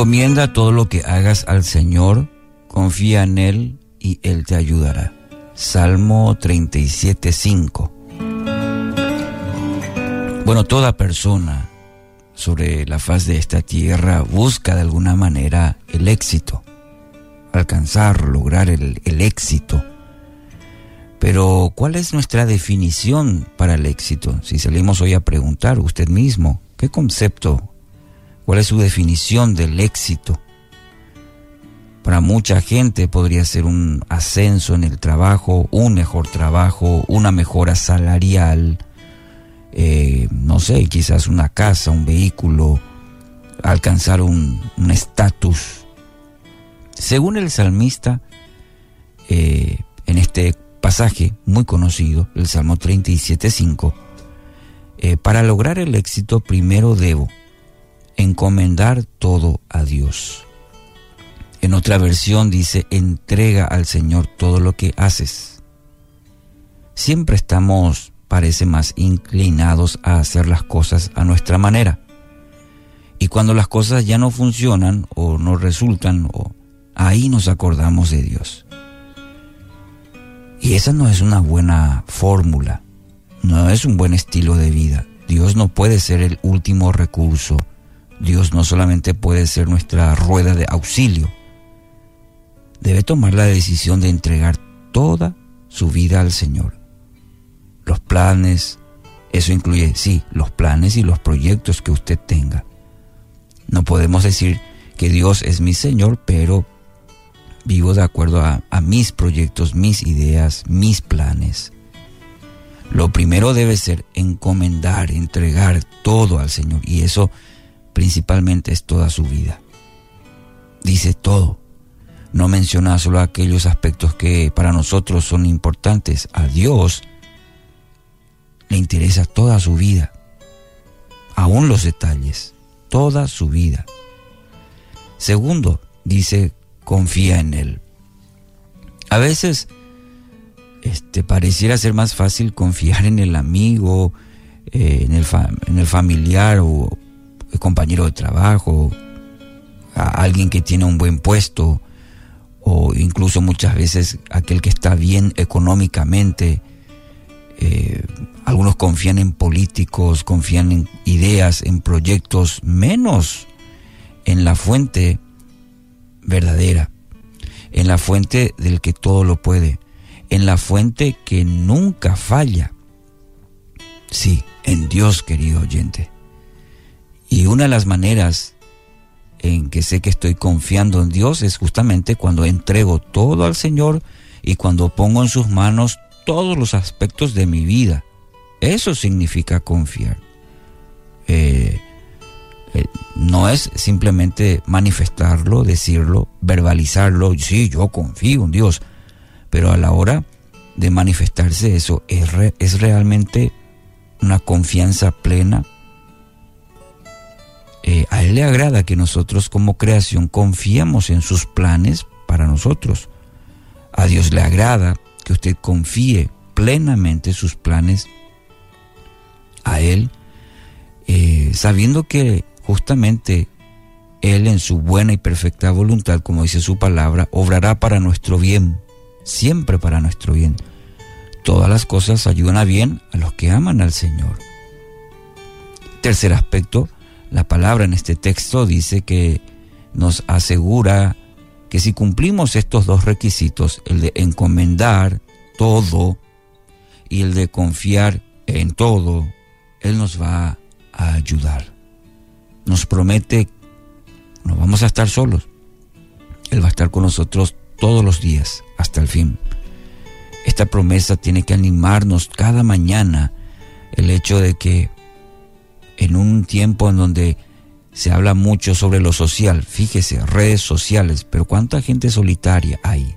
Encomienda todo lo que hagas al Señor, confía en Él y Él te ayudará. Salmo 37, 5. Bueno, toda persona sobre la faz de esta tierra busca de alguna manera el éxito, alcanzar, lograr el éxito. Pero, ¿cuál es nuestra definición para el éxito? Si salimos hoy a preguntar usted mismo, ¿qué concepto? ¿Cuál es su definición del éxito? Para mucha gente podría ser un ascenso en el trabajo, un mejor trabajo, una mejora salarial, eh, no sé, quizás una casa, un vehículo, alcanzar un estatus. Según el salmista, eh, en este pasaje muy conocido, el Salmo 37.5, eh, para lograr el éxito primero debo encomendar todo a Dios. En otra versión dice, entrega al Señor todo lo que haces. Siempre estamos parece más inclinados a hacer las cosas a nuestra manera. Y cuando las cosas ya no funcionan o no resultan, o, ahí nos acordamos de Dios. Y esa no es una buena fórmula, no es un buen estilo de vida. Dios no puede ser el último recurso. Dios no solamente puede ser nuestra rueda de auxilio. Debe tomar la decisión de entregar toda su vida al Señor los planes, eso incluye, sí, los planes y los proyectos que usted tenga. No podemos decir que Dios es mi Señor, pero vivo de acuerdo a, mis proyectos, mis ideas, mis planes. Lo primero debe ser encomendar, entregar todo al Señor. Y eso principalmente es toda su vida. Dice todo. No menciona solo aquellos aspectos que para nosotros son importantes. A Dios le interesa toda su vida, aún los detalles, toda su vida. Segundo, dice, confía en Él. A veces este, pareciera ser más fácil confiar en el amigo, eh, en, el en el familiar o compañero de trabajo, a alguien que tiene un buen puesto, o incluso muchas veces aquel que está bien económicamente, eh, algunos confían en políticos, confían en ideas, en proyectos, menos en la fuente verdadera, en la fuente del que todo lo puede, en la fuente que nunca falla. Sí, en Dios, querido oyente. Y una de las maneras en que sé que estoy confiando en Dios es justamente cuando entrego todo al Señor y cuando pongo en sus manos todos los aspectos de mi vida. Eso significa confiar. Eh, eh, no es simplemente manifestarlo, decirlo, verbalizarlo, sí, yo confío en Dios, pero a la hora de manifestarse eso, ¿es, es realmente una confianza plena? Eh, a Él le agrada que nosotros como creación confiamos en sus planes para nosotros. A Dios le agrada que usted confíe plenamente sus planes a Él, eh, sabiendo que justamente Él en su buena y perfecta voluntad, como dice su palabra, obrará para nuestro bien, siempre para nuestro bien. Todas las cosas ayudan a bien a los que aman al Señor. Tercer aspecto, la palabra en este texto dice que nos asegura que si cumplimos estos dos requisitos, el de encomendar todo y el de confiar en todo, Él nos va a ayudar. Nos promete, no vamos a estar solos. Él va a estar con nosotros todos los días hasta el fin. Esta promesa tiene que animarnos cada mañana el hecho de que en un tiempo en donde se habla mucho sobre lo social, fíjese, redes sociales, pero ¿cuánta gente solitaria hay?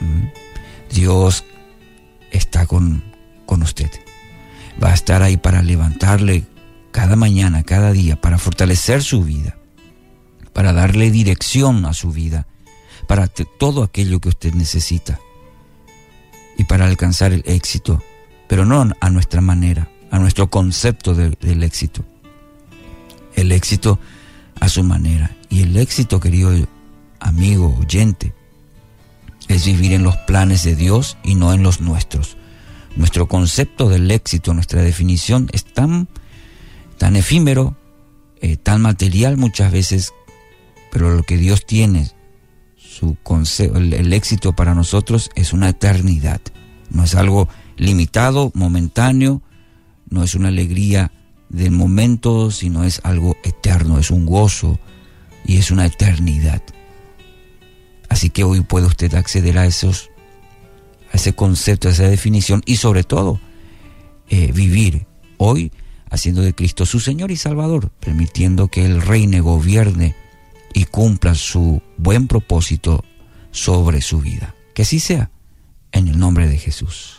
¿Mm? Dios está con, con usted. Va a estar ahí para levantarle cada mañana, cada día, para fortalecer su vida, para darle dirección a su vida, para todo aquello que usted necesita y para alcanzar el éxito, pero no a nuestra manera, a nuestro concepto del éxito. El éxito a su manera. Y el éxito, querido amigo, oyente, es vivir en los planes de Dios y no en los nuestros. Nuestro concepto del éxito, nuestra definición es tan, tan efímero, eh, tan material muchas veces, pero lo que Dios tiene, su el, el éxito para nosotros es una eternidad. No es algo limitado, momentáneo, no es una alegría del momento, sino es algo eterno, es un gozo y es una eternidad. Así que hoy puede usted acceder a esos, a ese concepto, a esa definición y sobre todo eh, vivir hoy haciendo de Cristo su Señor y Salvador, permitiendo que Él reine, gobierne y cumpla su buen propósito sobre su vida. Que así sea, en el nombre de Jesús.